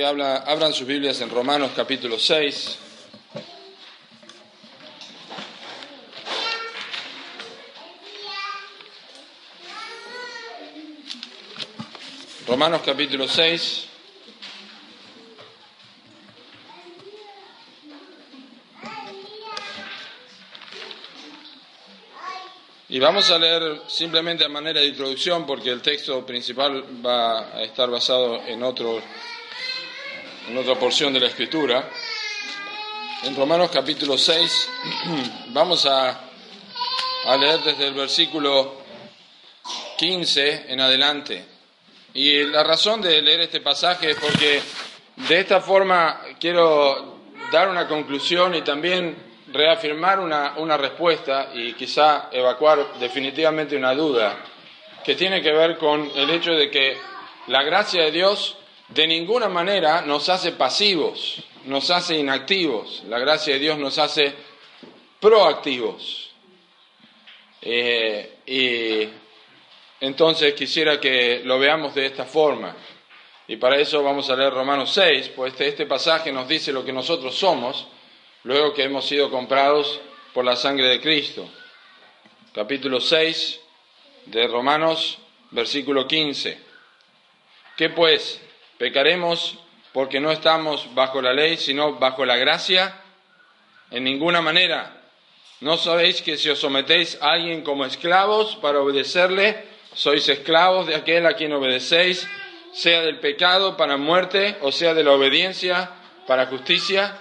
Habla, abran sus Biblias en Romanos capítulo 6. Romanos capítulo 6. Y vamos a leer simplemente a manera de introducción porque el texto principal va a estar basado en otro en otra porción de la Escritura. En Romanos capítulo 6 vamos a, a leer desde el versículo 15 en adelante. Y la razón de leer este pasaje es porque de esta forma quiero dar una conclusión y también reafirmar una, una respuesta y quizá evacuar definitivamente una duda que tiene que ver con el hecho de que la gracia de Dios de ninguna manera nos hace pasivos, nos hace inactivos. La gracia de Dios nos hace proactivos. Eh, y entonces quisiera que lo veamos de esta forma. Y para eso vamos a leer Romanos 6, pues este, este pasaje nos dice lo que nosotros somos luego que hemos sido comprados por la sangre de Cristo. Capítulo 6 de Romanos, versículo 15. ¿Qué pues? ¿Pecaremos porque no estamos bajo la ley, sino bajo la gracia? En ninguna manera. ¿No sabéis que si os sometéis a alguien como esclavos para obedecerle, sois esclavos de aquel a quien obedecéis, sea del pecado para muerte o sea de la obediencia para justicia?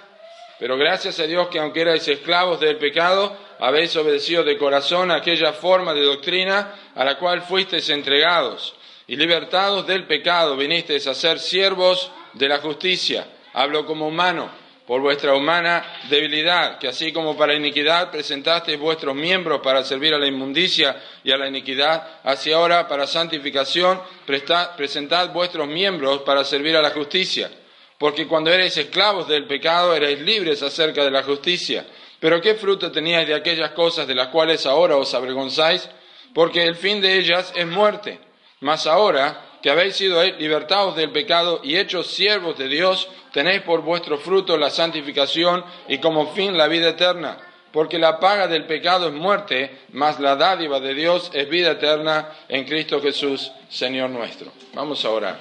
Pero gracias a Dios que aunque erais esclavos del pecado, habéis obedecido de corazón aquella forma de doctrina a la cual fuisteis entregados y libertados del pecado vinisteis a ser siervos de la justicia. Hablo como humano, por vuestra humana debilidad, que así como para iniquidad presentasteis vuestros miembros para servir a la inmundicia y a la iniquidad, así ahora para santificación presentad vuestros miembros para servir a la justicia. Porque cuando erais esclavos del pecado erais libres acerca de la justicia. Pero ¿qué fruto teníais de aquellas cosas de las cuales ahora os avergonzáis? Porque el fin de ellas es muerte. Mas ahora que habéis sido libertados del pecado y hechos siervos de Dios, tenéis por vuestro fruto la santificación y como fin la vida eterna. Porque la paga del pecado es muerte, mas la dádiva de Dios es vida eterna en Cristo Jesús, Señor nuestro. Vamos a orar.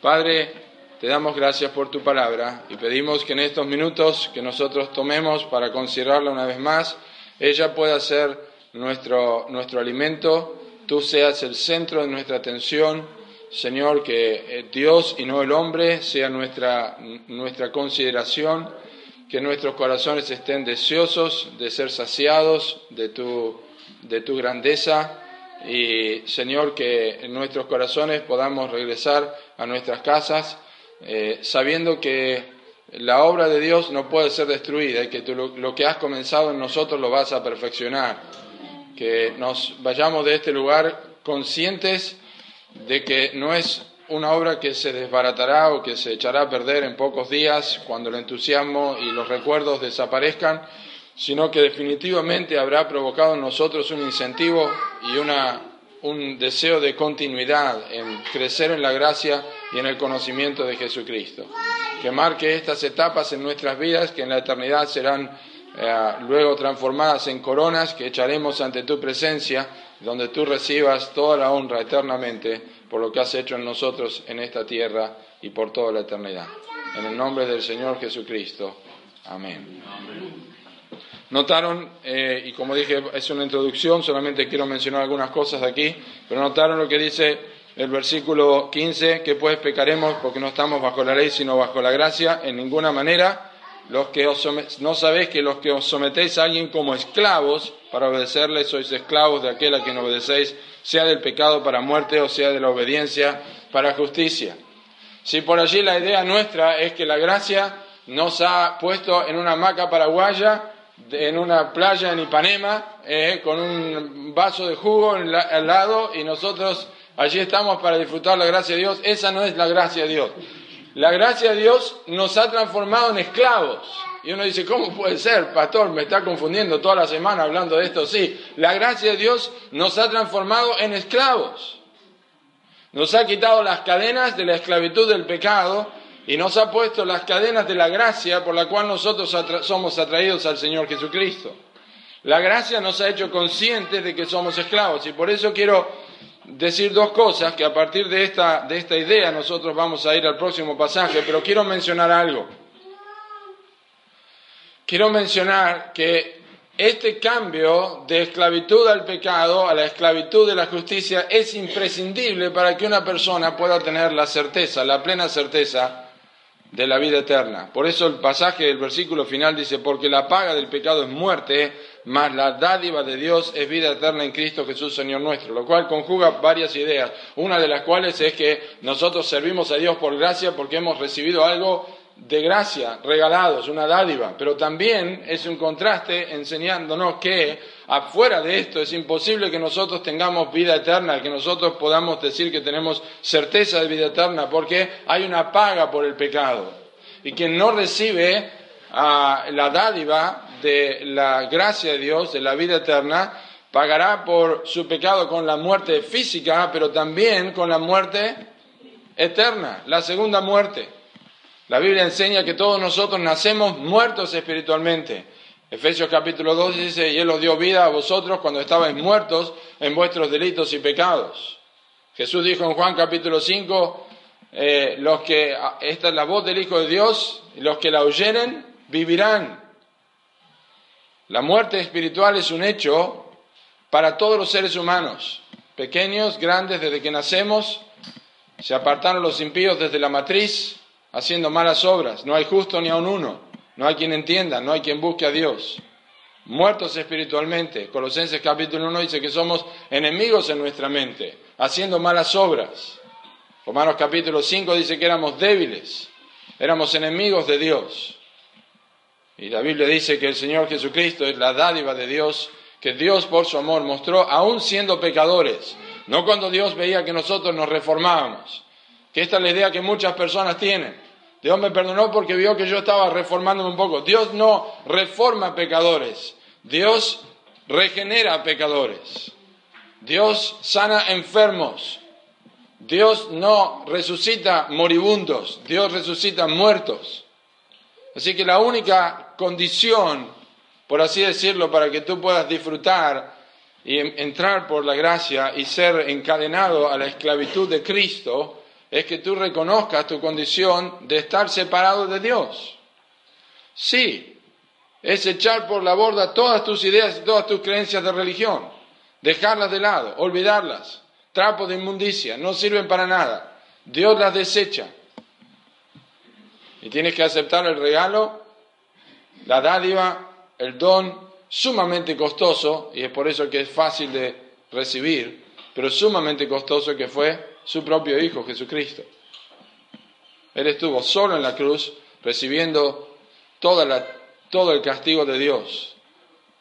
Padre, te damos gracias por tu palabra y pedimos que en estos minutos que nosotros tomemos para considerarla una vez más, ella pueda ser nuestro, nuestro alimento tú seas el centro de nuestra atención, Señor, que eh, Dios y no el hombre sea nuestra, nuestra consideración, que nuestros corazones estén deseosos de ser saciados de tu, de tu grandeza y, Señor, que en nuestros corazones podamos regresar a nuestras casas eh, sabiendo que la obra de Dios no puede ser destruida y que lo que has comenzado en nosotros lo vas a perfeccionar que nos vayamos de este lugar conscientes de que no es una obra que se desbaratará o que se echará a perder en pocos días cuando el entusiasmo y los recuerdos desaparezcan, sino que definitivamente habrá provocado en nosotros un incentivo y un deseo de continuidad en crecer en la gracia y en el conocimiento de Jesucristo. Que marque estas etapas en nuestras vidas que en la eternidad serán eh, luego transformadas en coronas que echaremos ante tu presencia, donde tú recibas toda la honra eternamente por lo que has hecho en nosotros en esta tierra y por toda la eternidad. En el nombre del Señor Jesucristo. Amén. Notaron, eh, y como dije, es una introducción, solamente quiero mencionar algunas cosas aquí, pero notaron lo que dice el versículo 15, que pues pecaremos porque no estamos bajo la ley, sino bajo la gracia, en ninguna manera los que no sabéis que los que os sometéis a alguien como esclavos para obedecerle sois esclavos de aquel a quien obedecéis, sea del pecado para muerte o sea de la obediencia para justicia. Si por allí la idea nuestra es que la gracia nos ha puesto en una hamaca paraguaya, en una playa en Ipanema, eh, con un vaso de jugo al lado y nosotros allí estamos para disfrutar la gracia de Dios. Esa no es la gracia de Dios. La gracia de Dios nos ha transformado en esclavos. Y uno dice, ¿cómo puede ser, pastor? Me está confundiendo toda la semana hablando de esto. Sí, la gracia de Dios nos ha transformado en esclavos. Nos ha quitado las cadenas de la esclavitud del pecado y nos ha puesto las cadenas de la gracia por la cual nosotros somos atraídos al Señor Jesucristo. La gracia nos ha hecho conscientes de que somos esclavos y por eso quiero decir dos cosas que a partir de esta, de esta idea nosotros vamos a ir al próximo pasaje, pero quiero mencionar algo. Quiero mencionar que este cambio de esclavitud al pecado a la esclavitud de la justicia es imprescindible para que una persona pueda tener la certeza, la plena certeza de la vida eterna. Por eso el pasaje del versículo final dice, porque la paga del pecado es muerte, mas la dádiva de Dios es vida eterna en Cristo Jesús, Señor nuestro, lo cual conjuga varias ideas, una de las cuales es que nosotros servimos a Dios por gracia porque hemos recibido algo de gracia, regalados, una dádiva, pero también es un contraste enseñándonos que afuera de esto es imposible que nosotros tengamos vida eterna, que nosotros podamos decir que tenemos certeza de vida eterna, porque hay una paga por el pecado. Y quien no recibe ah, la dádiva de la gracia de Dios, de la vida eterna, pagará por su pecado con la muerte física, pero también con la muerte eterna, la segunda muerte. La Biblia enseña que todos nosotros nacemos muertos espiritualmente. Efesios capítulo 2 dice, y Él os dio vida a vosotros cuando estabais muertos en vuestros delitos y pecados. Jesús dijo en Juan capítulo 5, eh, los que, esta es la voz del Hijo de Dios, los que la oyeren vivirán. La muerte espiritual es un hecho para todos los seres humanos, pequeños, grandes, desde que nacemos, se apartaron los impíos desde la matriz, haciendo malas obras. No hay justo ni aun uno. No hay quien entienda, no hay quien busque a Dios. Muertos espiritualmente. Colosenses capítulo 1 dice que somos enemigos en nuestra mente, haciendo malas obras. Romanos capítulo 5 dice que éramos débiles, éramos enemigos de Dios. Y la Biblia dice que el Señor Jesucristo es la dádiva de Dios, que Dios por su amor mostró, aún siendo pecadores, no cuando Dios veía que nosotros nos reformábamos, que esta es la idea que muchas personas tienen. Dios me perdonó porque vio que yo estaba reformándome un poco. Dios no reforma pecadores, Dios regenera pecadores. Dios sana enfermos. Dios no resucita moribundos, Dios resucita muertos. Así que la única condición, por así decirlo, para que tú puedas disfrutar y entrar por la gracia y ser encadenado a la esclavitud de Cristo, es que tú reconozcas tu condición de estar separado de Dios. Sí, es echar por la borda todas tus ideas y todas tus creencias de religión, dejarlas de lado, olvidarlas, trapos de inmundicia, no sirven para nada. Dios las desecha. Y tienes que aceptar el regalo, la dádiva, el don sumamente costoso, y es por eso que es fácil de recibir, pero sumamente costoso que fue su propio Hijo Jesucristo. Él estuvo solo en la cruz recibiendo todo el castigo de Dios.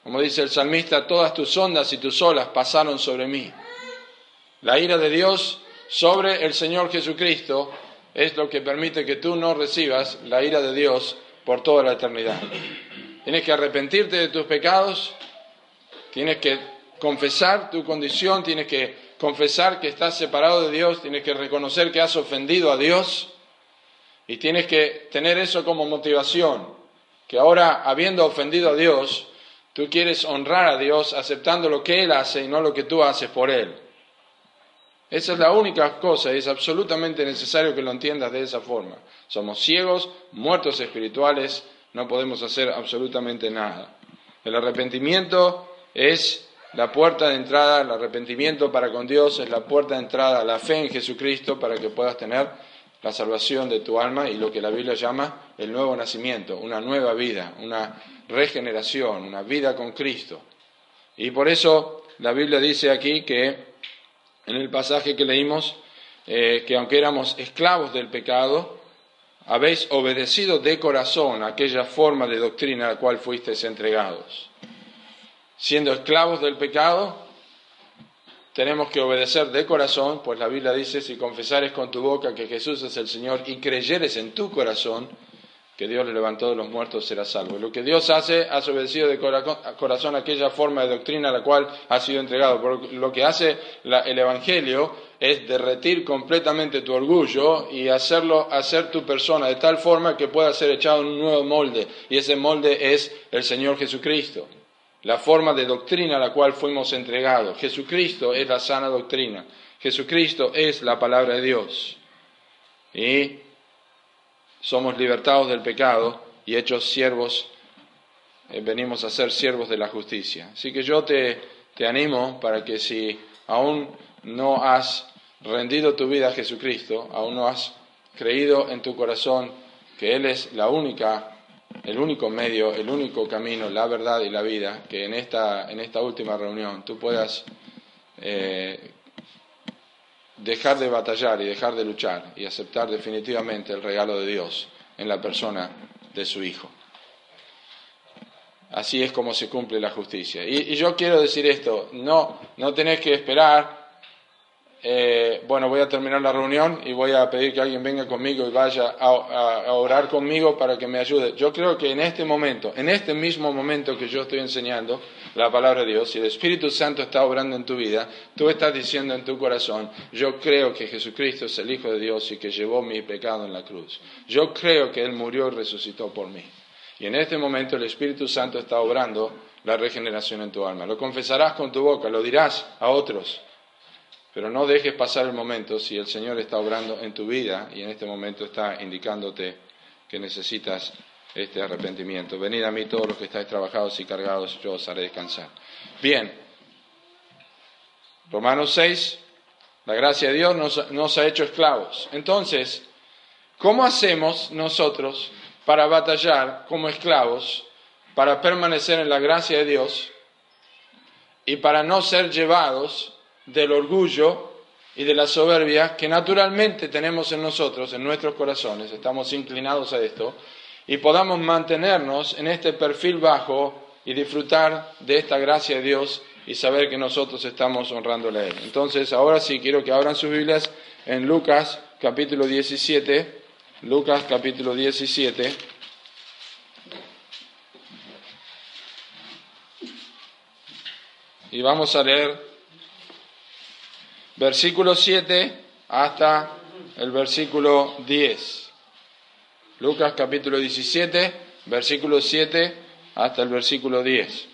Como dice el salmista, todas tus ondas y tus olas pasaron sobre mí. La ira de Dios sobre el Señor Jesucristo es lo que permite que tú no recibas la ira de Dios por toda la eternidad. Tienes que arrepentirte de tus pecados, tienes que confesar tu condición, tienes que confesar que estás separado de Dios, tienes que reconocer que has ofendido a Dios y tienes que tener eso como motivación, que ahora habiendo ofendido a Dios, tú quieres honrar a Dios aceptando lo que Él hace y no lo que tú haces por Él. Esa es la única cosa y es absolutamente necesario que lo entiendas de esa forma. Somos ciegos, muertos espirituales, no podemos hacer absolutamente nada. El arrepentimiento es la puerta de entrada, el arrepentimiento para con Dios es la puerta de entrada a la fe en Jesucristo para que puedas tener la salvación de tu alma y lo que la Biblia llama el nuevo nacimiento, una nueva vida, una regeneración, una vida con Cristo. Y por eso la Biblia dice aquí que en el pasaje que leímos, eh, que aunque éramos esclavos del pecado, habéis obedecido de corazón aquella forma de doctrina a la cual fuisteis entregados. Siendo esclavos del pecado, tenemos que obedecer de corazón, pues la Biblia dice, si confesares con tu boca que Jesús es el Señor y creyeres en tu corazón que Dios le levantó de los muertos, serás salvo. lo que Dios hace, has obedecido de corazón aquella forma de doctrina a la cual ha sido entregado. lo que hace el Evangelio es derretir completamente tu orgullo y hacerlo, hacer tu persona de tal forma que pueda ser echado en un nuevo molde. Y ese molde es el Señor Jesucristo. La forma de doctrina a la cual fuimos entregados. Jesucristo es la sana doctrina. Jesucristo es la palabra de Dios. Y somos libertados del pecado y hechos siervos, eh, venimos a ser siervos de la justicia. Así que yo te, te animo para que si aún no has rendido tu vida a Jesucristo, aún no has creído en tu corazón que Él es la única, el único medio, el único camino, la verdad y la vida, que en esta, en esta última reunión tú puedas eh, dejar de batallar y dejar de luchar y aceptar definitivamente el regalo de Dios en la persona de su Hijo. Así es como se cumple la justicia. Y, yo quiero decir esto, no, no tenés que esperar eh, bueno, voy a terminar la reunión y voy a pedir que alguien venga conmigo y vaya a, orar conmigo para que me ayude. Yo creo que en este momento, en este mismo momento que yo estoy enseñando la palabra de Dios, si el Espíritu Santo está obrando en tu vida, tú estás diciendo en tu corazón, yo creo que Jesucristo es el Hijo de Dios y que llevó mi pecado en la cruz. Yo creo que Él murió y resucitó por mí. Y en este momento el Espíritu Santo está obrando la regeneración en tu alma. Lo confesarás con tu boca, lo dirás a otros pero no dejes pasar el momento si el Señor está obrando en tu vida y en este momento está indicándote que necesitas este arrepentimiento. Venid a mí todos los que estáis trabajados y cargados, yo os haré descansar. Bien, Romanos 6, la gracia de Dios nos, nos ha hecho esclavos. Entonces, ¿cómo hacemos nosotros para batallar como esclavos, para permanecer en la gracia de Dios y para no ser llevados del orgullo y de la soberbia que naturalmente tenemos en nosotros, en nuestros corazones, estamos inclinados a esto, y podamos mantenernos en este perfil bajo y disfrutar de esta gracia de Dios y saber que nosotros estamos honrándole a Él. Entonces, ahora sí quiero que abran sus Biblias en Lucas capítulo 17, Lucas capítulo 17. Y vamos a leer versículo 7 hasta el versículo 10. Lucas capítulo 17, versículo 7 hasta el versículo 10.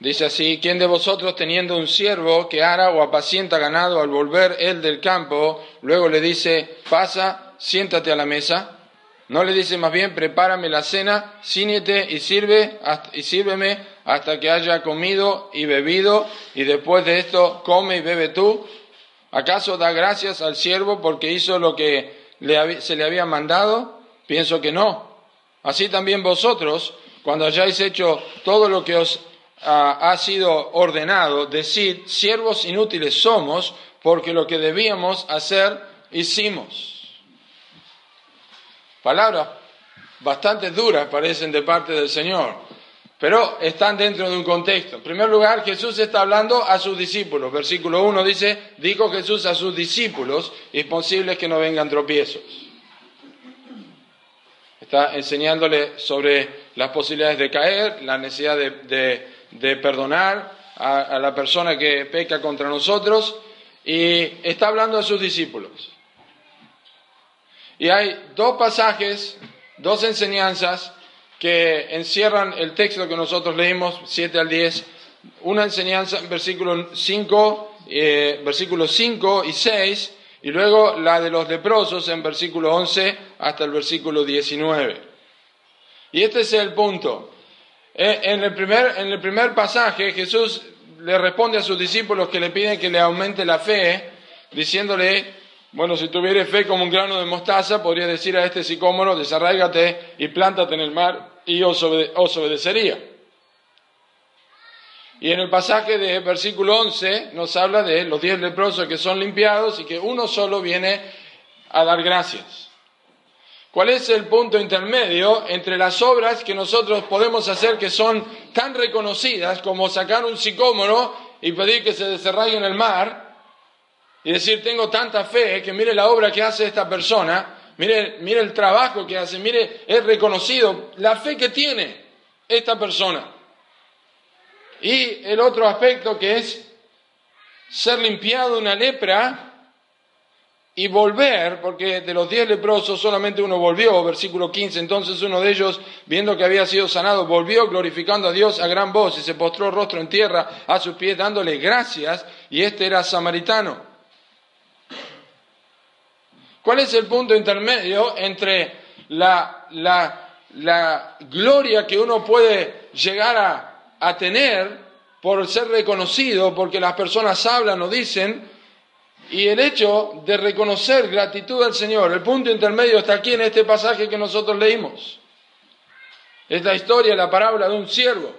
Dice así, ¿quién de vosotros teniendo un siervo que ara o apacienta ganado al volver él del campo, luego le dice, pasa, siéntate a la mesa? No le dice más bien, prepárame la cena, ciñete y sirve y sírveme hasta que haya comido y bebido, y después de esto come y bebe tú. ¿Acaso da gracias al siervo porque hizo lo que se le había mandado? Pienso que no. Así también vosotros, cuando hayáis hecho todo lo que os ah, ha sido ordenado, decid, siervos inútiles somos, porque lo que debíamos hacer hicimos. Palabras bastante duras parecen de parte del Señor, pero están dentro de un contexto. En primer lugar, Jesús está hablando a sus discípulos. Versículo 1 dice, dijo Jesús a sus discípulos, es posible que no vengan tropiezos. Está enseñándole sobre las posibilidades de caer, la necesidad de, perdonar a la persona que peca contra nosotros, y está hablando a sus discípulos. Y hay dos pasajes, dos enseñanzas que encierran el texto que nosotros leímos, 7 al 10. Una enseñanza en versículo 5, eh, versículos 5 y 6, y luego la de los leprosos en versículo 11 hasta el versículo 19. Y este es el punto. Eh, en el primer, en el primer pasaje Jesús le responde a sus discípulos que le piden que le aumente la fe, diciéndole bueno, si tuvieras fe como un grano de mostaza, podría decir a este sicómoro, desarráigate y plántate en el mar, y os, obedecería. Y en el pasaje de versículo 11 nos habla de los diez leprosos que son limpiados y que uno solo viene a dar gracias. ¿Cuál es el punto intermedio entre las obras que nosotros podemos hacer que son tan reconocidas como sacar un sicómoro y pedir que se desarraigue en el mar y decir tengo tanta fe que mire la obra que hace esta persona, mire, mire el trabajo que hace, mire, es reconocido la fe que tiene esta persona? Y el otro aspecto que es ser limpiado de una lepra y volver, porque de los diez leprosos solamente uno volvió, versículo 15, entonces uno de ellos, viendo que había sido sanado, volvió glorificando a Dios a gran voz y se postró rostro en tierra a sus pies dándole gracias, y este era samaritano. ¿Cuál es el punto intermedio entre la, la, la gloria que uno puede llegar a a tener por ser reconocido, porque las personas hablan o dicen, y el hecho de reconocer gratitud al Señor. El punto intermedio está aquí en este pasaje que nosotros leímos. Es la historia, la parábola de un siervo.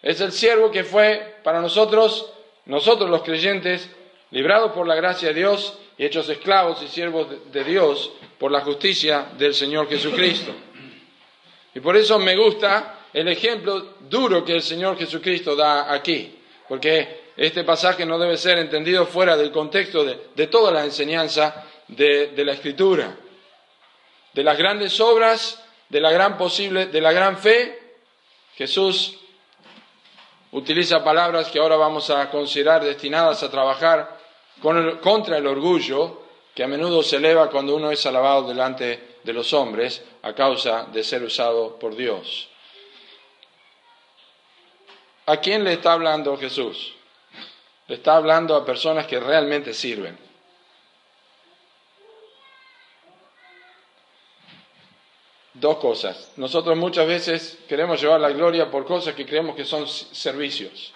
Es el siervo que fue para nosotros, nosotros los creyentes, librados por la gracia de Dios y hechos esclavos y siervos de Dios por la justicia del Señor Jesucristo. Y por eso me gusta el ejemplo duro que el Señor Jesucristo da aquí, porque este pasaje no debe ser entendido fuera del contexto de, toda la enseñanza de, de, la Escritura, de las grandes obras, de la gran posible, de la gran fe. Jesús utiliza palabras que ahora vamos a considerar destinadas a trabajar contra el orgullo que a menudo se eleva cuando uno es alabado delante de los hombres a causa de ser usado por Dios. ¿A quién le está hablando Jesús? Le está hablando a personas que realmente sirven. Dos cosas. Nosotros muchas veces queremos llevar la gloria por cosas que creemos que son servicios.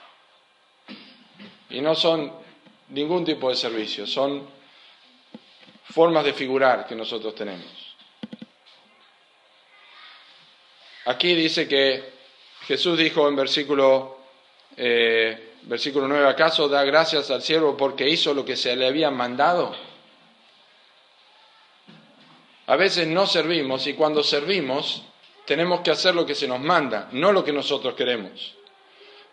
Y no son ningún tipo de servicio, son formas de figurar que nosotros tenemos. Aquí dice que Jesús dijo en versículo eh, versículo 9, ¿acaso da gracias al siervo porque hizo lo que se le había mandado? A veces no servimos y cuando servimos tenemos que hacer lo que se nos manda, no lo que nosotros queremos.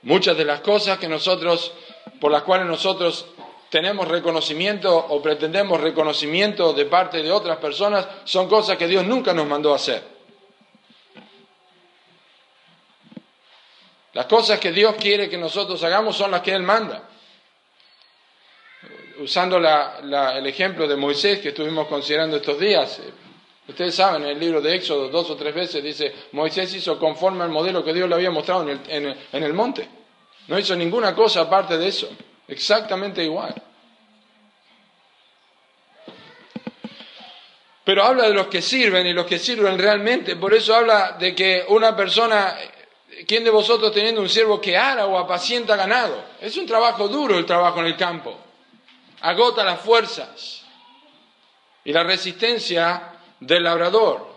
Muchas de las cosas que nosotros, por las cuales nosotros tenemos reconocimiento o pretendemos reconocimiento de parte de otras personas, son cosas que Dios nunca nos mandó a hacer. Las cosas que Dios quiere que nosotros hagamos son las que Él manda. Usando el ejemplo de Moisés que estuvimos considerando estos días, eh, ustedes saben, en el libro de Éxodo dos o tres veces dice, Moisés hizo conforme al modelo que Dios le había mostrado en el, en el monte. No hizo ninguna cosa aparte de eso, exactamente igual. Pero habla de los que sirven y los que sirven realmente. Por eso habla de que una persona ¿Quién de vosotros teniendo un siervo que ara o apacienta ganado? Es un trabajo duro el trabajo en el campo. Agota las fuerzas y la resistencia del labrador.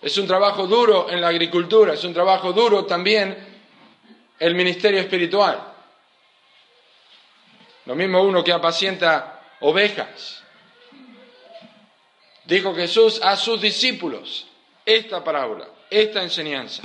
Es un trabajo duro en la agricultura, es un trabajo duro también el ministerio espiritual. Lo mismo uno que apacienta ovejas. Dijo Jesús a sus discípulos esta parábola, esta enseñanza.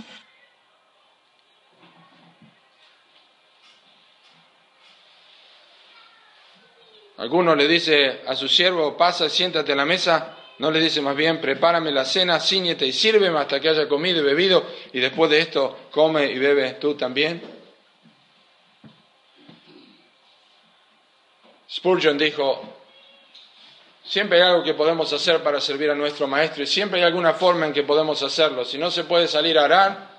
Alguno le dice a su siervo, pasa, siéntate a la mesa, no le dice más bien, prepárame la cena, ciñete y sírveme hasta que haya comido y bebido, y después de esto come y bebe tú también. Spurgeon dijo, siempre hay algo que podemos hacer para servir a nuestro maestro y siempre hay alguna forma en que podemos hacerlo. Si no se puede salir a arar,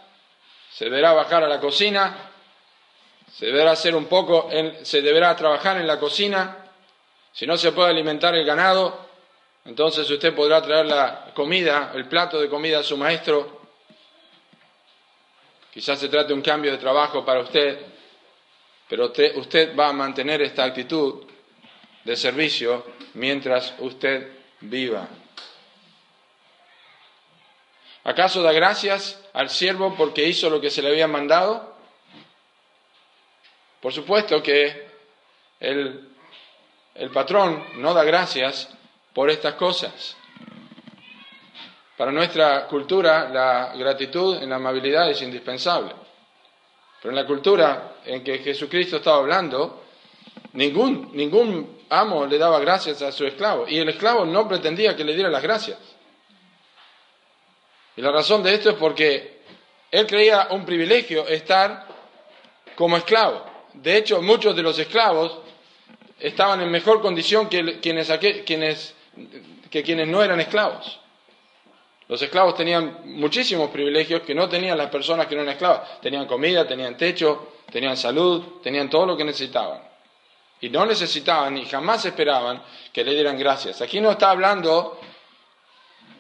se deberá bajar a la cocina, se deberá hacer un poco, se deberá trabajar en la cocina, si no se puede alimentar el ganado, entonces usted podrá traer la comida, el plato de comida a su maestro. Quizás se trate de un cambio de trabajo para usted, pero usted, va a mantener esta actitud de servicio mientras usted viva. ¿Acaso da gracias al siervo porque hizo lo que se le había mandado? Por supuesto que el, el patrón no da gracias por estas cosas. Para nuestra cultura la gratitud en la amabilidad es indispensable. Pero en la cultura en que Jesucristo estaba hablando, ningún, ningún amo le daba gracias a su esclavo y el esclavo no pretendía que le diera las gracias. Y la razón de esto es porque él creía un privilegio estar como esclavo. De hecho, muchos de los esclavos estaban en mejor condición que quienes, quienes, que quienes no eran esclavos. Los esclavos tenían muchísimos privilegios que no tenían las personas que no eran esclavas. Tenían comida, tenían techo, tenían salud, tenían todo lo que necesitaban. Y no necesitaban y jamás esperaban que le dieran gracias. Aquí no está hablando,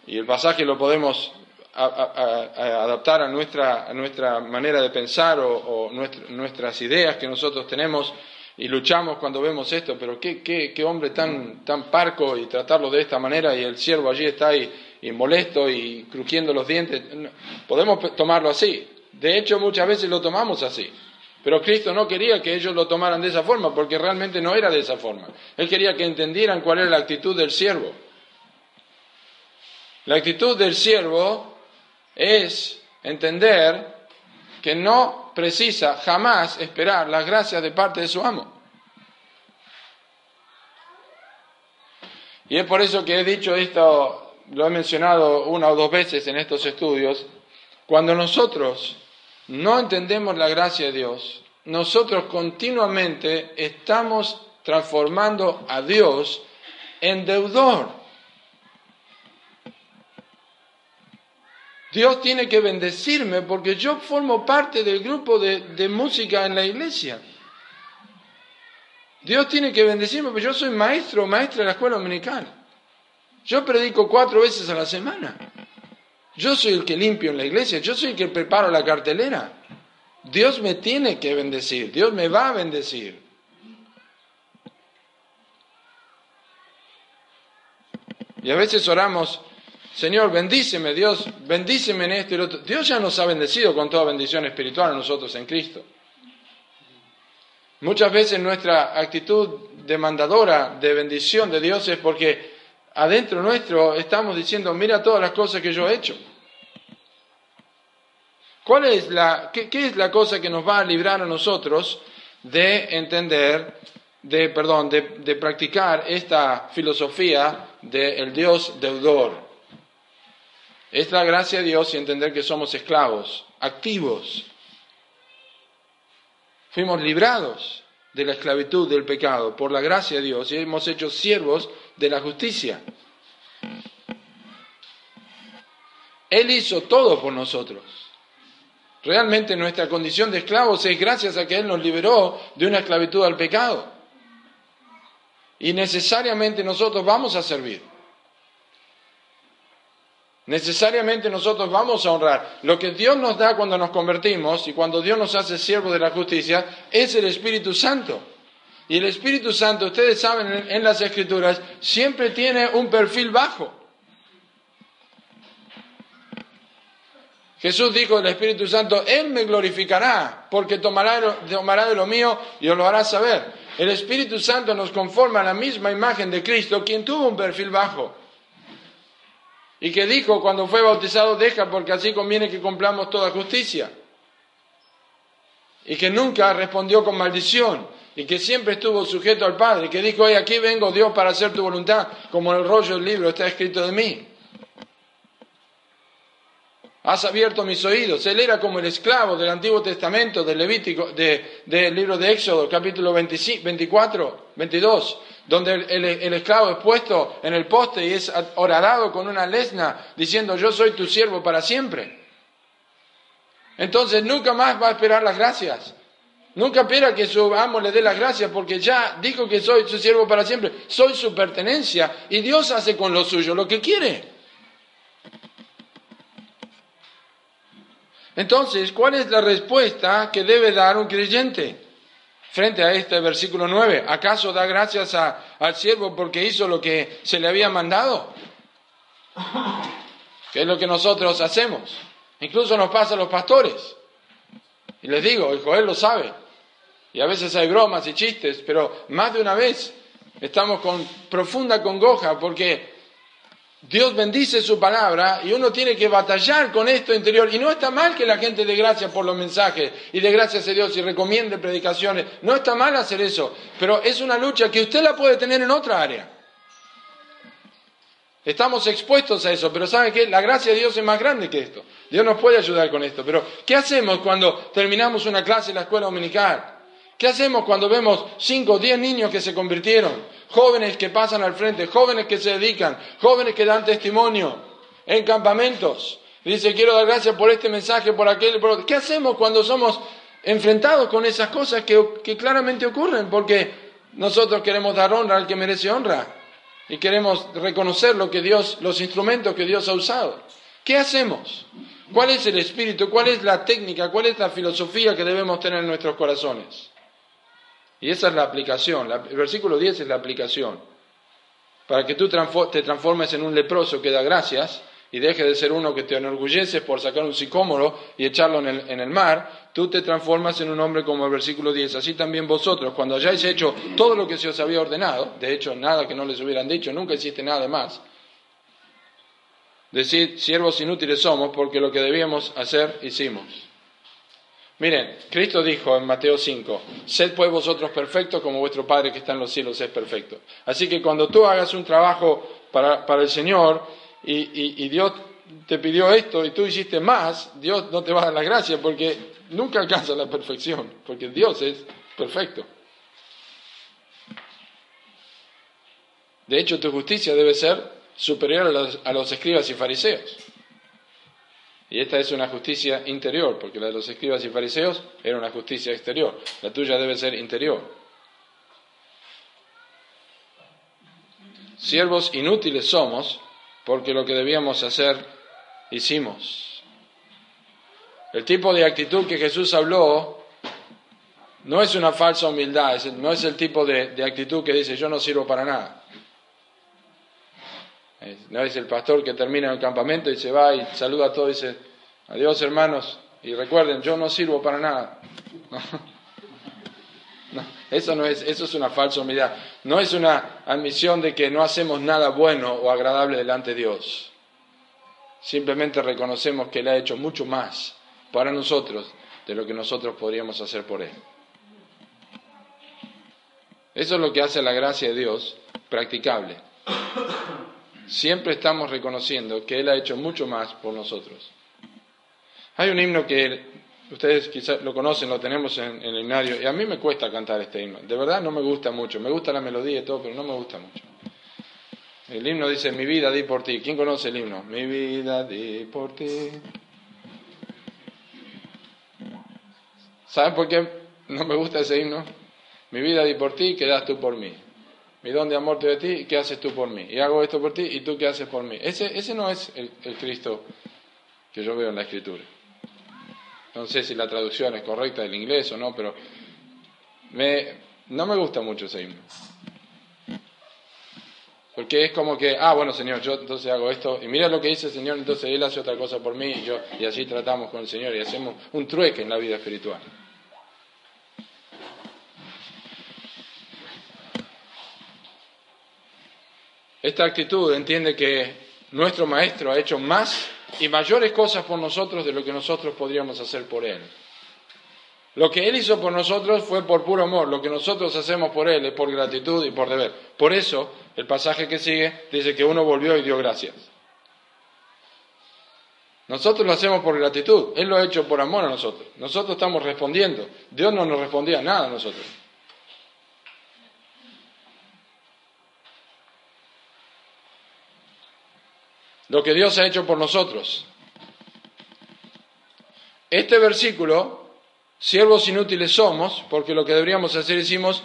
y el pasaje lo podemos adaptar a nuestra, a nuestra, manera de pensar o, nuestras ideas que nosotros tenemos y luchamos cuando vemos esto, pero qué, qué, qué hombre tan, tan parco y tratarlo de esta manera y el siervo allí está ahí y molesto y crujiendo los dientes. Podemos tomarlo así. De hecho, muchas veces lo tomamos así. Pero Cristo no quería que ellos lo tomaran de esa forma, porque realmente no era de esa forma. Él quería que entendieran cuál era la actitud del siervo. La actitud del siervo es entender que no precisa jamás esperar las gracias de parte de su amo. Y es por eso que he dicho esto lo he mencionado una o dos veces en estos estudios, cuando nosotros no entendemos la gracia de Dios, nosotros continuamente estamos transformando a Dios en deudor. Dios tiene que bendecirme porque yo formo parte del grupo de, de, música en la iglesia. Dios tiene que bendecirme porque yo soy maestro o maestra de la escuela dominical. Yo predico cuatro veces a la semana. Yo soy el que limpio en la iglesia, yo soy el que preparo la cartelera. Dios me tiene que bendecir, Dios me va a bendecir. Y a veces oramos, Señor, bendíceme, Dios, bendíceme en esto y lo otro. Dios ya nos ha bendecido con toda bendición espiritual a nosotros en Cristo. Muchas veces nuestra actitud demandadora de bendición de Dios es porque adentro nuestro estamos diciendo, mira todas las cosas que yo he hecho. ¿Cuál es la, qué, es la cosa que nos va a librar a nosotros de entender, de, perdón, de, de practicar esta filosofía del Dios deudor? Es la gracia de Dios y entender que somos esclavos, activos. Fuimos librados de la esclavitud del pecado por la gracia de Dios y hemos hecho siervos de la justicia. Él hizo todo por nosotros. Realmente nuestra condición de esclavos es gracias a que Él nos liberó de una esclavitud al pecado. Y necesariamente nosotros vamos a servir. Necesariamente nosotros vamos a honrar. Lo que Dios nos da cuando nos convertimos y cuando Dios nos hace siervos de la justicia es el Espíritu Santo. Y el Espíritu Santo, ustedes saben en las Escrituras, siempre tiene un perfil bajo. Jesús dijo del Espíritu Santo, Él me glorificará, porque tomará, tomará de lo mío y os lo hará saber. El Espíritu Santo nos conforma a la misma imagen de Cristo, quien tuvo un perfil bajo. Y que dijo cuando fue bautizado, deja porque así conviene que cumplamos toda justicia. Y que nunca respondió con maldición, y que siempre estuvo sujeto al Padre, que dijo, hoy aquí vengo Dios para hacer tu voluntad, como en el rollo del libro está escrito de mí. Has abierto mis oídos. Él era como el esclavo del Antiguo Testamento, del Levítico, del libro de Éxodo, capítulo 24, 22, donde el, el, esclavo es puesto en el poste y es horadado con una lesna, diciendo, yo soy tu siervo para siempre. Entonces nunca más va a esperar las gracias. Nunca espera que su amo le dé las gracias porque ya dijo que soy su siervo para siempre. Soy su pertenencia y Dios hace con lo suyo lo que quiere. Entonces, ¿cuál es la respuesta que debe dar un creyente frente a este versículo 9? ¿Acaso da gracias al siervo porque hizo lo que se le había mandado? ¿Qué es lo que nosotros hacemos? Incluso nos pasa a los pastores. Y les digo, el Joel lo sabe. Y a veces hay bromas y chistes, pero más de una vez estamos con profunda congoja porque Dios bendice su palabra y uno tiene que batallar con esto interior. Y no está mal que la gente dé gracias por los mensajes y dé gracias a Dios y recomiende predicaciones. No está mal hacer eso, pero es una lucha que usted la puede tener en otra área. Estamos expuestos a eso, pero ¿saben qué? La gracia de Dios es más grande que esto. Dios nos puede ayudar con esto, pero ¿qué hacemos cuando terminamos una clase en la escuela dominical? ¿Qué hacemos cuando vemos cinco o diez niños que se convirtieron? Jóvenes que pasan al frente, jóvenes que se dedican, jóvenes que dan testimonio en campamentos. Dice, quiero dar gracias por este mensaje, por aquel, ¿Qué hacemos cuando somos enfrentados con esas cosas que, que claramente ocurren? Porque nosotros queremos dar honra al que merece honra y queremos reconocer lo que Dios, los instrumentos que Dios ha usado. ¿Qué hacemos? ¿Cuál es el espíritu? ¿Cuál es la técnica? ¿Cuál es la filosofía que debemos tener en nuestros corazones? Y esa es la aplicación. el versículo 10 es la aplicación. Para que tú te transformes en un leproso que da gracias y deje de ser uno que te enorgullece por sacar un sicómoro y echarlo en el, mar, tú te transformas en un hombre como el versículo 10. Así también vosotros, cuando hayáis hecho todo lo que se os había ordenado, de hecho nada que no les hubieran dicho, nunca hiciste nada más, decid, siervos inútiles somos porque lo que debíamos hacer hicimos. Miren, Cristo dijo en Mateo 5, sed pues vosotros perfectos como vuestro Padre que está en los cielos es perfecto. Así que cuando tú hagas un trabajo para, el Señor y, Dios te pidió esto y tú hiciste más, Dios no te va a dar la gracia porque nunca alcanza la perfección, porque Dios es perfecto. De hecho, tu justicia debe ser superior a los escribas y fariseos. Y esta es una justicia interior, porque la de los escribas y fariseos era una justicia exterior. La tuya debe ser interior. Siervos inútiles somos porque lo que debíamos hacer hicimos. El tipo de actitud que Jesús habló no es una falsa humildad, no es el tipo de, actitud que dice yo no sirvo para nada. No es el pastor que termina el campamento y se va y saluda a todos y dice, adiós hermanos, y recuerden, yo no sirvo para nada. eso no es, eso es una falsa humildad. No es una admisión de que no hacemos nada bueno o agradable delante de Dios. Simplemente reconocemos que Él ha hecho mucho más para nosotros de lo que nosotros podríamos hacer por Él. Eso es lo que hace la gracia de Dios practicable siempre estamos reconociendo que Él ha hecho mucho más por nosotros. Hay un himno que ustedes quizás lo conocen, lo tenemos en, el himnario, y a mí me cuesta cantar este himno. De verdad no me gusta mucho, me gusta la melodía y todo, pero no me gusta mucho. El himno dice, mi vida di por ti. ¿Quién conoce el himno? Mi vida di por ti. ¿Saben por qué no me gusta ese himno? Mi vida di por ti, quedas tú por mí mi don de amor te de ti, ¿y qué haces tú por mí? Y hago esto por ti, ¿y tú qué haces por mí? Ese, ese no es el, Cristo que yo veo en la Escritura. No sé si la traducción es correcta del inglés o no, pero me, no me gusta mucho ese himno. Porque es como que, ah, bueno, Señor, yo entonces hago esto, y mira lo que dice el Señor, entonces Él hace otra cosa por mí, y, yo, y así tratamos con el Señor, y hacemos un trueque en la vida espiritual. Esta actitud entiende que nuestro Maestro ha hecho más y mayores cosas por nosotros de lo que nosotros podríamos hacer por Él. Lo que Él hizo por nosotros fue por puro amor, lo que nosotros hacemos por Él es por gratitud y por deber. Por eso, el pasaje que sigue dice que uno volvió y dio gracias. Nosotros lo hacemos por gratitud, Él lo ha hecho por amor a nosotros. Nosotros estamos respondiendo. Dios no nos respondía nada a nosotros. Lo que Dios ha hecho por nosotros. Este versículo, siervos inútiles somos, porque lo que deberíamos hacer hicimos,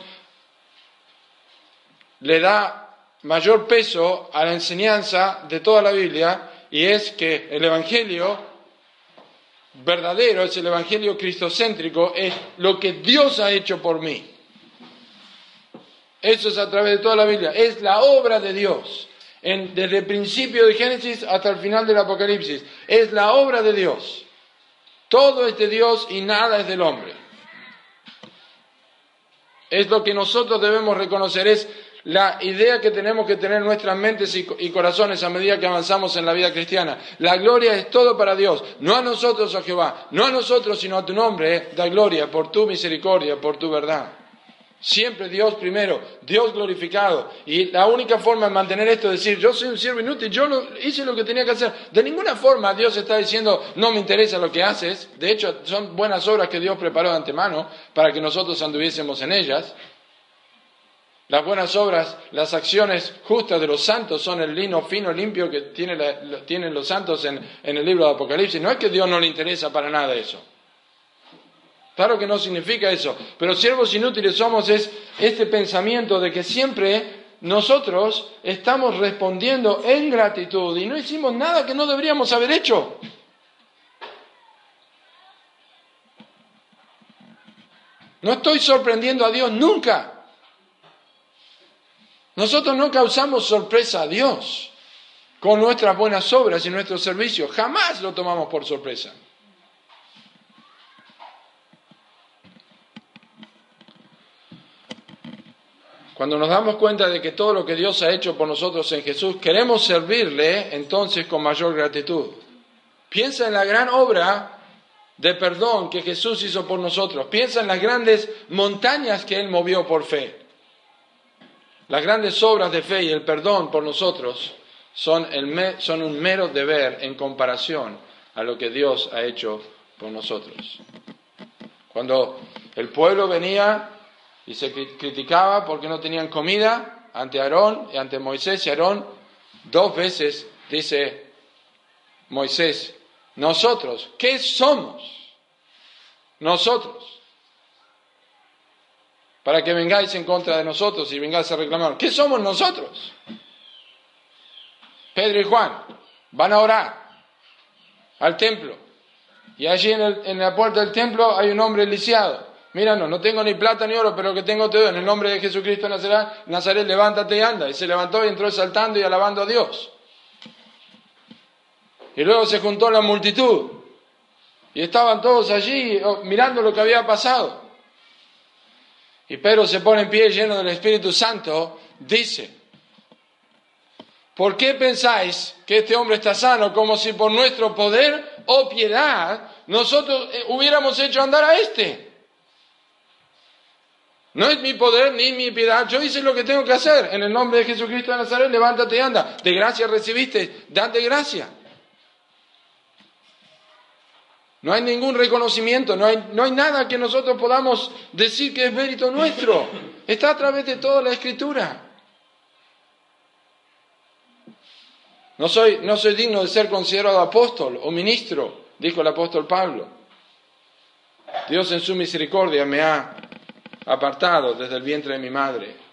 le da mayor peso a la enseñanza de toda la Biblia y es que el Evangelio verdadero, es el Evangelio cristocéntrico, es lo que Dios ha hecho por mí. Eso es a través de toda la Biblia, es la obra de Dios desde el principio de Génesis hasta el final del Apocalipsis. Es la obra de Dios. Todo es de Dios y nada es del hombre. Es lo que nosotros debemos reconocer, es la idea que tenemos que tener en nuestras mentes y, corazones a medida que avanzamos en la vida cristiana. La gloria es todo para Dios, no a nosotros, a Jehová, no a nosotros, sino a tu nombre, eh, da gloria por tu misericordia, por tu verdad. Siempre Dios primero, Dios glorificado. Y la única forma de mantener esto es decir, yo soy un siervo inútil, yo hice lo que tenía que hacer. De ninguna forma Dios está diciendo, no me interesa lo que haces. De hecho, son buenas obras que Dios preparó de antemano para que nosotros anduviésemos en ellas. Las buenas obras, las acciones justas de los santos son el lino fino, limpio que tienen los santos en, en el libro de Apocalipsis. No es que Dios no le interesa para nada eso. Claro que no significa eso, pero siervos inútiles somos es este pensamiento de que siempre nosotros estamos respondiendo en gratitud y no hicimos nada que no deberíamos haber hecho. No estoy sorprendiendo a Dios nunca. Nosotros no causamos sorpresa a Dios con nuestras buenas obras y nuestro servicio. Jamás lo tomamos por sorpresa. Cuando nos damos cuenta de que todo lo que Dios ha hecho por nosotros en Jesús, queremos servirle entonces con mayor gratitud. Piensa en la gran obra de perdón que Jesús hizo por nosotros. Piensa en las grandes montañas que Él movió por fe. Las grandes obras de fe y el perdón por nosotros son, son un mero deber en comparación a lo que Dios ha hecho por nosotros. Cuando el pueblo venía y se criticaba porque no tenían comida ante Aarón y ante Moisés y Aarón dos veces dice Moisés, nosotros, ¿qué somos? Nosotros. Para que vengáis en contra de nosotros y vengáis a reclamar. ¿Qué somos nosotros? Pedro y Juan van a orar al templo. Y allí en, en la puerta del templo hay un hombre lisiado. Mira, no tengo ni plata ni oro, pero que tengo te doy. En el nombre de Jesucristo Nazaret, Nazaret, levántate y anda. Y se levantó y entró saltando y alabando a Dios. Y luego se juntó la multitud. Y estaban todos allí oh, mirando lo que había pasado. Y Pedro se pone en pie lleno del Espíritu Santo, dice, ¿por qué pensáis que este hombre está sano como si por nuestro poder o piedad nosotros eh, hubiéramos hecho andar a este? No es mi poder ni mi piedad. Yo hice lo que tengo que hacer. En el nombre de Jesucristo de Nazaret, levántate y anda. De gracia recibiste, date gracia. No hay ningún reconocimiento, no hay, no hay nada que nosotros podamos decir que es mérito nuestro. Está a través de toda la escritura. No soy, no soy digno de ser considerado apóstol o ministro, dijo el apóstol Pablo. Dios en su misericordia me ha apartado desde el vientre de mi madre.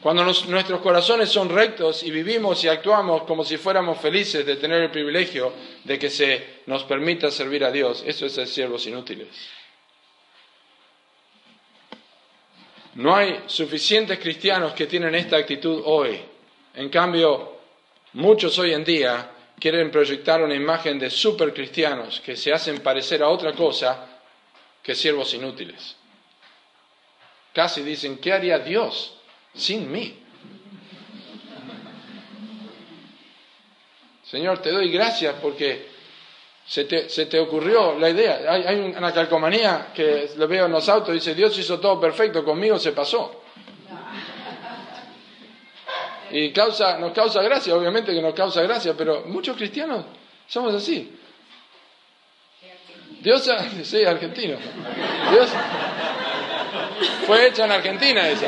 Cuando nuestros corazones son rectos y vivimos y actuamos como si fuéramos felices de tener el privilegio de que se nos permita servir a Dios, eso es ser siervos inútiles. No hay suficientes cristianos que tienen esta actitud hoy. En cambio, muchos hoy en día quieren proyectar una imagen de supercristianos que se hacen parecer a otra cosa que siervos inútiles. Casi dicen, ¿qué haría Dios sin mí? Señor, te doy gracias porque se te, ocurrió la idea. Hay, una calcomanía que lo veo en los autos, dice, Dios hizo todo perfecto, conmigo se pasó. Y causa, nos causa gracia, obviamente que nos causa gracia, pero muchos cristianos somos así. Dios, sí, argentino. Dios, fue hecha en Argentina esa.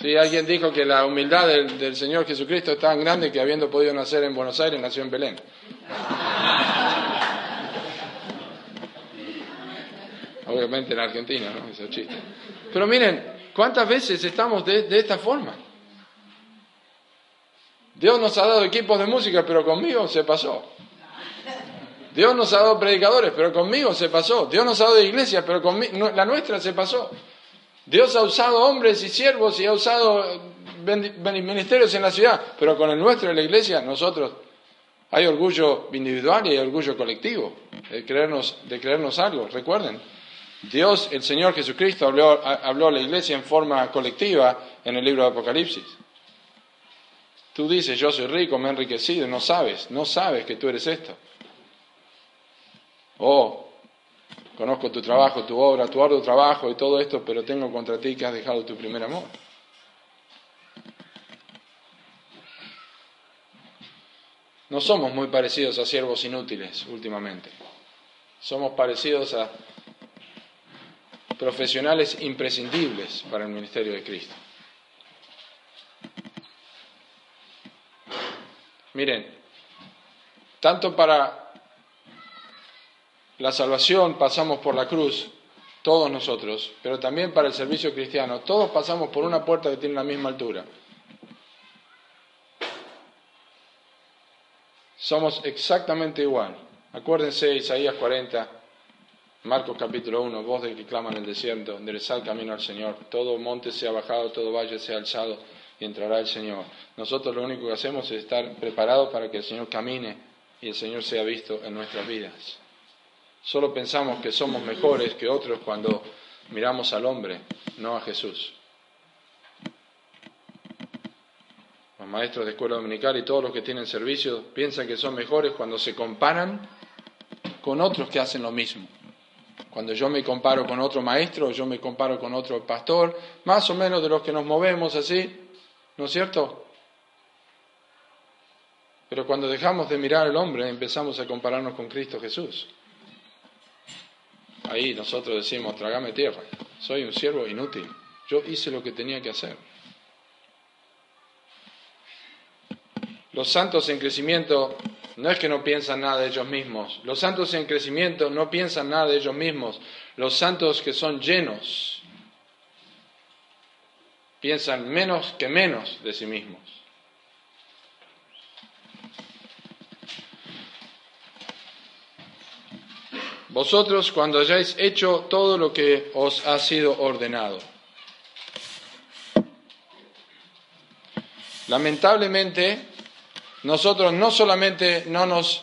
Sí, alguien dijo que la humildad del, Señor Jesucristo es tan grande que habiendo podido nacer en Buenos Aires, nació en Belén. Obviamente en Argentina, ¿no? Ese chiste. Pero miren, ¿cuántas veces estamos de esta forma? Dios nos ha dado equipos de música, pero conmigo se pasó. Dios nos ha dado predicadores, pero conmigo se pasó. Dios nos ha dado iglesias, pero conmigo, la nuestra se pasó. Dios ha usado hombres y siervos y ha usado ministerios en la ciudad, pero con el nuestro en la iglesia, nosotros Hay orgullo individual y hay orgullo colectivo, de creernos, de creernos algo. Recuerden, Dios, el Señor Jesucristo, habló a la iglesia en forma colectiva en el libro de Apocalipsis. Tú dices, yo soy rico, me he enriquecido, no sabes, no sabes que tú eres esto. Oh, conozco tu trabajo, tu obra, tu arduo trabajo y todo esto, pero tengo contra ti que has dejado tu primer amor. No somos muy parecidos a siervos inútiles últimamente. Somos parecidos a profesionales imprescindibles para el ministerio de Cristo. Miren, tanto para la salvación pasamos por la cruz, todos nosotros, pero también para el servicio cristiano, todos pasamos por una puerta que tiene la misma altura. Somos exactamente igual. Acuérdense Isaías 40, Marcos capítulo 1, voz de que clama en el desierto, enderezad el camino al Señor, todo monte sea bajado, todo valle sea alzado y entrará el Señor. Nosotros lo único que hacemos es estar preparados para que el Señor camine y el Señor sea visto en nuestras vidas. Solo pensamos que somos mejores que otros cuando miramos al hombre, no a Jesús. Los maestros de escuela dominical y todos los que tienen servicio piensan que son mejores cuando se comparan con otros que hacen lo mismo. Cuando yo me comparo con otro maestro, yo me comparo con otro pastor, más o menos de los que nos movemos así, ¿no es cierto? Pero cuando dejamos de mirar al hombre, empezamos a compararnos con Cristo Jesús. Ahí nosotros decimos, trágame tierra, soy un siervo inútil, yo hice lo que tenía que hacer. Los santos en crecimiento no es que no piensan nada de ellos mismos, los santos en crecimiento no piensan nada de ellos mismos, los santos que son llenos piensan menos que menos de sí mismos. Vosotros cuando hayáis hecho todo lo que os ha sido ordenado. Lamentablemente, nosotros no solamente no nos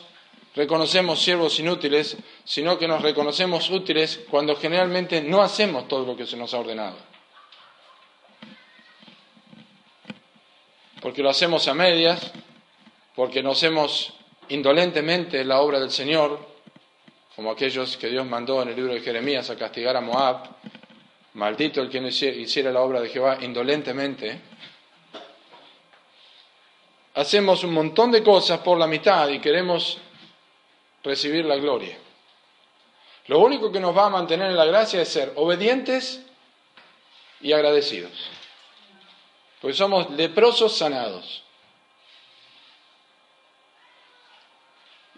reconocemos siervos inútiles, sino que nos reconocemos útiles cuando generalmente no hacemos todo lo que se nos ha ordenado. Porque lo hacemos a medias, porque no hacemos indolentemente la obra del Señor, como aquellos que Dios mandó en el libro de Jeremías a castigar a Moab, maldito el que no hiciera la obra de Jehová indolentemente, hacemos un montón de cosas por la mitad y queremos recibir la gloria. Lo único que nos va a mantener en la gracia es ser obedientes y agradecidos, porque somos leprosos sanados.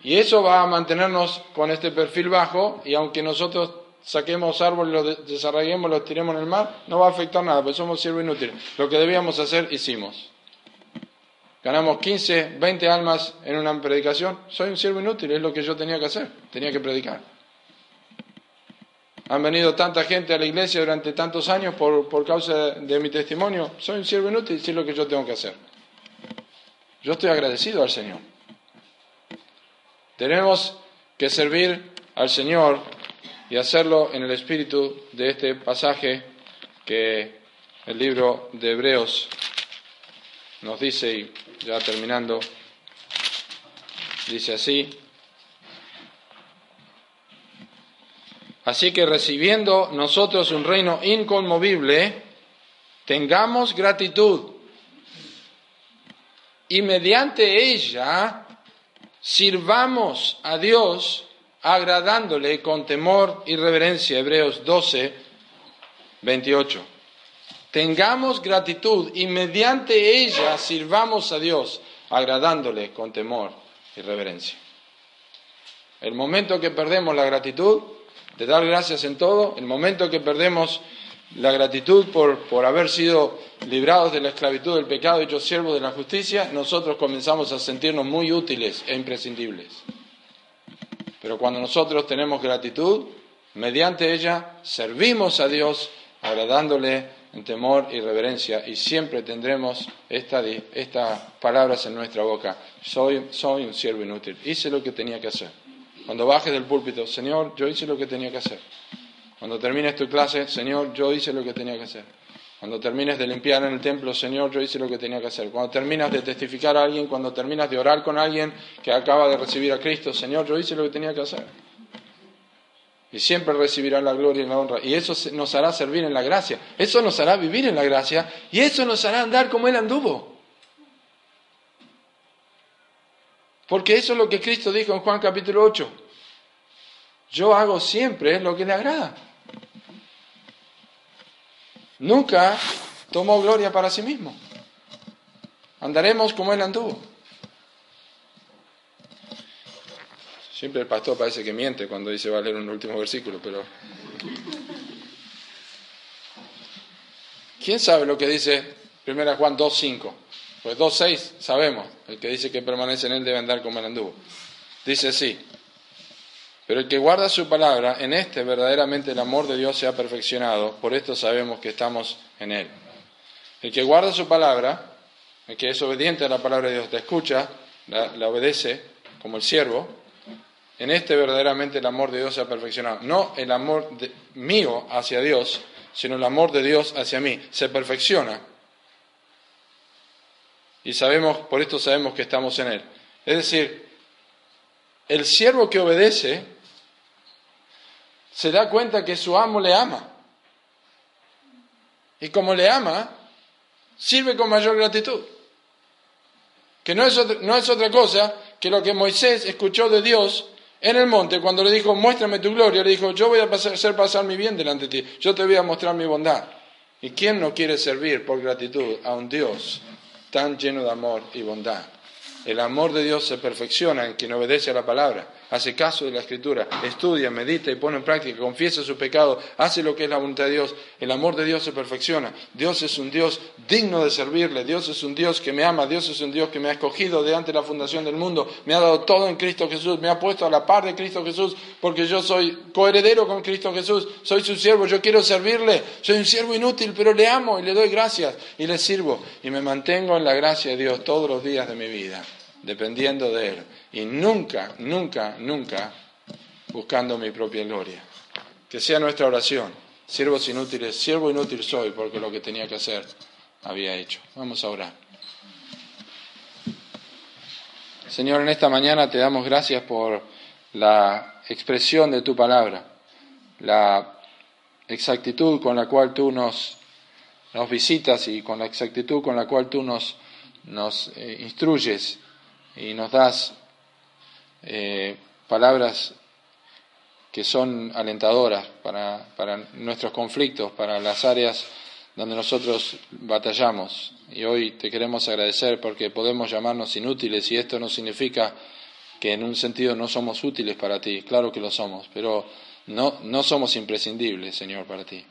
Y eso va a mantenernos con este perfil bajo y aunque nosotros saquemos árboles, los desarraiguemos, los tiremos en el mar, no va a afectar nada, porque somos siervos inútiles. Lo que debíamos hacer, hicimos. Ganamos 15, 20 almas en una predicación. Soy un siervo inútil, es lo que yo tenía que hacer, tenía que predicar. Han venido tanta gente a la iglesia durante tantos años por, por causa de mi testimonio. Soy un siervo inútil, es lo que yo tengo que hacer. Yo estoy agradecido al Señor. Tenemos que servir al Señor y hacerlo en el espíritu de este pasaje que el libro de Hebreos nos dice, y ya terminando, dice así, Así que recibiendo nosotros un reino inconmovible, tengamos gratitud y mediante ella sirvamos a Dios agradándole con temor y reverencia. Hebreos 12, 28. Tengamos gratitud y mediante ella sirvamos a Dios agradándole con temor y reverencia. El momento que perdemos la gratitud de dar gracias en todo, el momento que perdemos la gratitud por, por haber sido librados de la esclavitud del pecado, hechos siervos de la justicia, nosotros comenzamos a sentirnos muy útiles e imprescindibles. Pero cuando nosotros tenemos gratitud, mediante ella servimos a Dios agradándole en temor y reverencia y siempre tendremos estas palabras en nuestra boca. Soy, soy un siervo inútil. Hice lo que tenía que hacer. Cuando bajes del púlpito, Señor, yo hice lo que tenía que hacer. Cuando termines tu clase, Señor, yo hice lo que tenía que hacer. Cuando termines de limpiar en el templo, Señor, yo hice lo que tenía que hacer. Cuando terminas de testificar a alguien, cuando terminas de orar con alguien que acaba de recibir a Cristo, Señor, yo hice lo que tenía que hacer. Y siempre recibirá la gloria y la honra. Y eso nos hará servir en la gracia. Eso nos hará vivir en la gracia. Y eso nos hará andar como Él anduvo. Porque eso es lo que Cristo dijo en Juan capítulo 8. Yo hago siempre lo que le agrada. Nunca tomó gloria para sí mismo. Andaremos como Él anduvo. Siempre el pastor parece que miente cuando dice va a leer un último versículo, pero... ¿Quién sabe lo que dice 1 Juan 2.5? Pues 2.6 sabemos, el que dice que permanece en él debe andar como él anduvo. Dice así, pero el que guarda su palabra, en este verdaderamente el amor de Dios se ha perfeccionado, por esto sabemos que estamos en Él. El que guarda su palabra, el que es obediente a la palabra de Dios, la escucha, la, obedece como el siervo, en este verdaderamente el amor de Dios se ha perfeccionado. No el amor mío hacia Dios, sino el amor de Dios hacia mí. Se perfecciona. Y sabemos, por esto sabemos que estamos en Él. Es decir, el siervo que obedece se da cuenta que su amo le ama. Y como le ama, sirve con mayor gratitud. Que no es, otra, no es otra cosa que lo que Moisés escuchó de Dios en el monte cuando le dijo, muéstrame tu gloria. Le dijo, yo voy a hacer pasar mi bien delante de ti, yo te voy a mostrar mi bondad. ¿Y quién no quiere servir por gratitud a un Dios tan lleno de amor y bondad? El amor de Dios se perfecciona en quien obedece a la palabra hace caso de la escritura, estudia, medita y pone en práctica, confiesa su pecado, hace lo que es la voluntad de Dios, el amor de Dios se perfecciona. Dios es un Dios digno de servirle, Dios es un Dios que me ama, Dios es un Dios que me ha escogido de antes de la fundación del mundo, me ha dado todo en Cristo Jesús, me ha puesto a la par de Cristo Jesús, porque yo soy coheredero con Cristo Jesús, soy su siervo, yo quiero servirle, soy un siervo inútil, pero le amo y le doy gracias y le sirvo. Y me mantengo en la gracia de Dios todos los días de mi vida dependiendo de Él y nunca, nunca, nunca buscando mi propia gloria. Que sea nuestra oración. Siervos inútiles, siervo inútil soy porque lo que tenía que hacer había hecho. Vamos a orar. Señor, en esta mañana te damos gracias por la expresión de tu palabra, la exactitud con la cual tú nos, nos visitas y con la exactitud con la cual tú nos, nos eh, instruyes y nos das eh, palabras que son alentadoras para, nuestros conflictos, para las áreas donde nosotros batallamos. Y hoy te queremos agradecer porque podemos llamarnos inútiles y esto no significa que en un sentido no somos útiles para ti, claro que lo somos, pero no, no somos imprescindibles, Señor, para ti.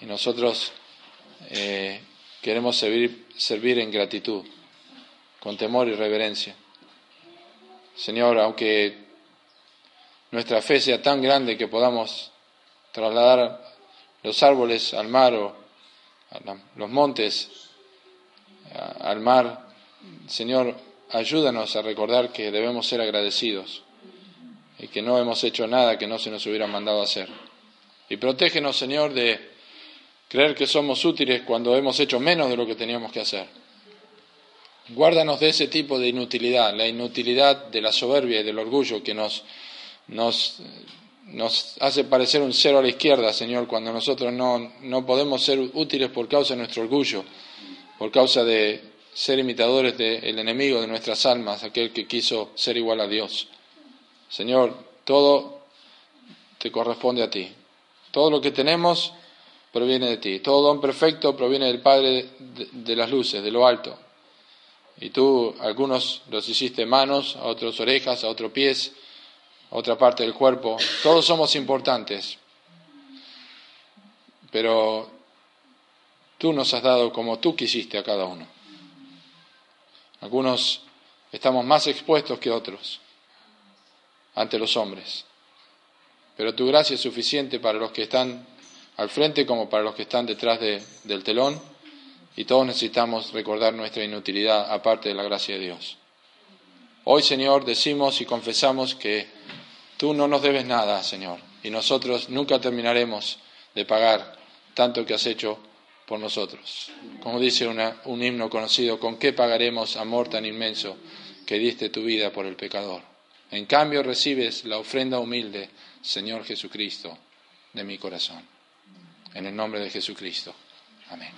Y nosotros eh, queremos servir en gratitud con temor y reverencia. Señor, aunque nuestra fe sea tan grande que podamos trasladar los árboles al mar o los montes al mar, Señor, ayúdanos a recordar que debemos ser agradecidos y que no hemos hecho nada que no se nos hubiera mandado hacer. Y protégenos, Señor, de creer que somos útiles cuando hemos hecho menos de lo que teníamos que hacer. Guárdanos de ese tipo de inutilidad, la inutilidad de la soberbia y del orgullo que nos, hace parecer un cero a la izquierda, Señor, cuando nosotros no, no podemos ser útiles por causa de nuestro orgullo, por causa de ser imitadores del enemigo de nuestras almas, aquel que quiso ser igual a Dios. Señor, todo te corresponde a ti. Todo lo que tenemos proviene de ti. Todo don perfecto proviene del Padre de las luces, de lo alto. Y tú, algunos los hiciste manos, a otros orejas, a otros pies, a otra parte del cuerpo. Todos somos importantes. Pero tú nos has dado como tú quisiste a cada uno. Algunos estamos más expuestos que otros ante los hombres. Pero tu gracia es suficiente para los que están al frente como para los que están detrás del telón, y todos necesitamos recordar nuestra inutilidad aparte de la gracia de Dios. Hoy, Señor, decimos y confesamos que tú no nos debes nada, Señor, y nosotros nunca terminaremos de pagar tanto que has hecho por nosotros. Como dice un himno conocido, ¿con qué pagaremos amor tan inmenso que diste tu vida por el pecador? En cambio recibes la ofrenda humilde, Señor Jesucristo, de mi corazón. En el nombre de Jesucristo. Amén.